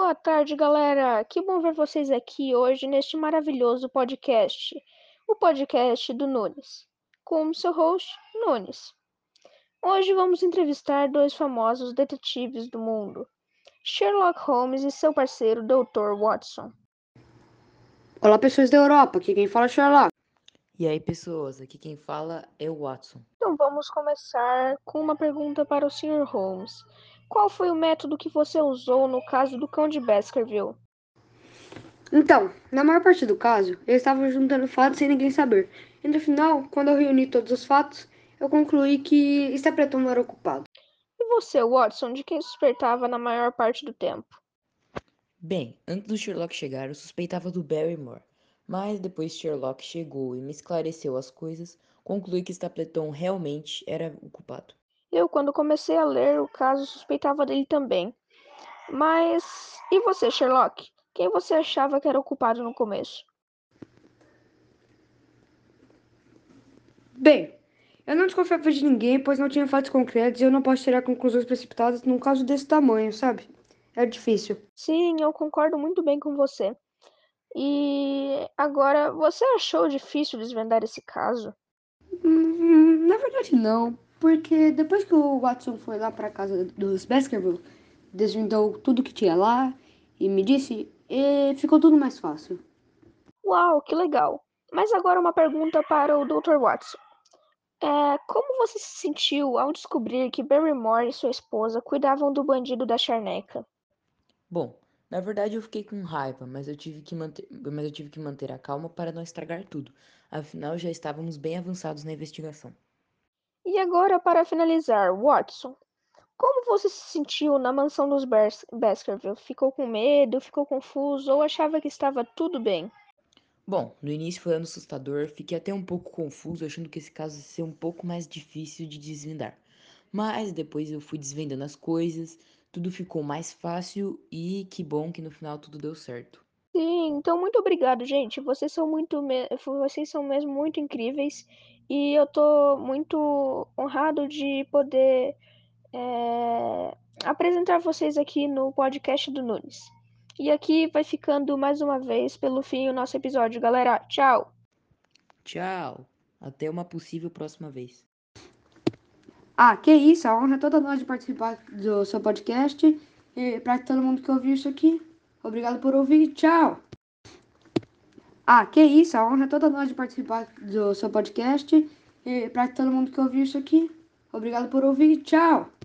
Boa tarde, galera. Que bom ver vocês aqui hoje neste maravilhoso podcast, o podcast do Nunes, com seu host, Nunes. Hoje vamos entrevistar dois famosos detetives do mundo, Sherlock Holmes e seu parceiro, Dr. Watson. Olá, pessoas da Europa. Aqui quem fala é Sherlock. E aí, pessoas, aqui quem fala é o Watson. Então vamos começar com uma pergunta para o Sr. Holmes. Qual foi o método que você usou no caso do cão de Baskerville? Então, na maior parte do caso, eu estava juntando fatos sem ninguém saber. E no final, quando eu reuni todos os fatos, eu concluí que Stapleton não era ocupado. E você, Watson, de quem suspeitava na maior parte do tempo? Bem, antes do Sherlock chegar, eu suspeitava do Barrymore. Mas depois Sherlock chegou e me esclareceu as coisas, concluí que Stapleton realmente era o culpado. Eu, quando comecei a ler o caso, suspeitava dele também. Mas e você, Sherlock? Quem você achava que era o culpado no começo? Bem, eu não desconfiava de ninguém, pois não tinha fatos concretos e eu não posso tirar conclusões precipitadas num caso desse tamanho, sabe? É difícil. Sim, eu concordo muito bem com você. E agora, você achou difícil desvendar esse caso? Hum, na verdade, não. Porque depois que o Watson foi lá para casa dos Baskerville, desvendou tudo que tinha lá e me disse, e ficou tudo mais fácil. Uau, que legal! Mas agora uma pergunta para o Dr. Watson. É, como você se sentiu ao descobrir que Barrymore e sua esposa cuidavam do bandido da charneca? Bom, na verdade eu fiquei com raiva, mas eu tive que manter, mas eu tive que manter a calma para não estragar tudo. Afinal, já estávamos bem avançados na investigação. E agora, para finalizar, Watson, como você se sentiu na mansão dos Bas Baskerville? Ficou com medo, ficou confuso ou achava que estava tudo bem? Bom, no início foi assustador, fiquei até um pouco confuso, achando que esse caso ia ser um pouco mais difícil de desvendar. Mas depois eu fui desvendando as coisas, tudo ficou mais fácil e que bom que no final tudo deu certo. Sim, então muito obrigado, gente. Vocês são muito, vocês são mesmo muito incríveis e eu tô muito honrado de poder é, apresentar vocês aqui no podcast do Nunes. E aqui vai ficando mais uma vez pelo fim o nosso episódio, galera. Tchau! Tchau! Até uma possível próxima vez. Ah, que isso, a honra é toda nós de participar do seu podcast. E para todo mundo que ouviu isso aqui, obrigado por ouvir. Tchau! Ah, que isso, a honra é toda nós de participar do seu podcast. E para todo mundo que ouviu isso aqui, obrigado por ouvir. Tchau!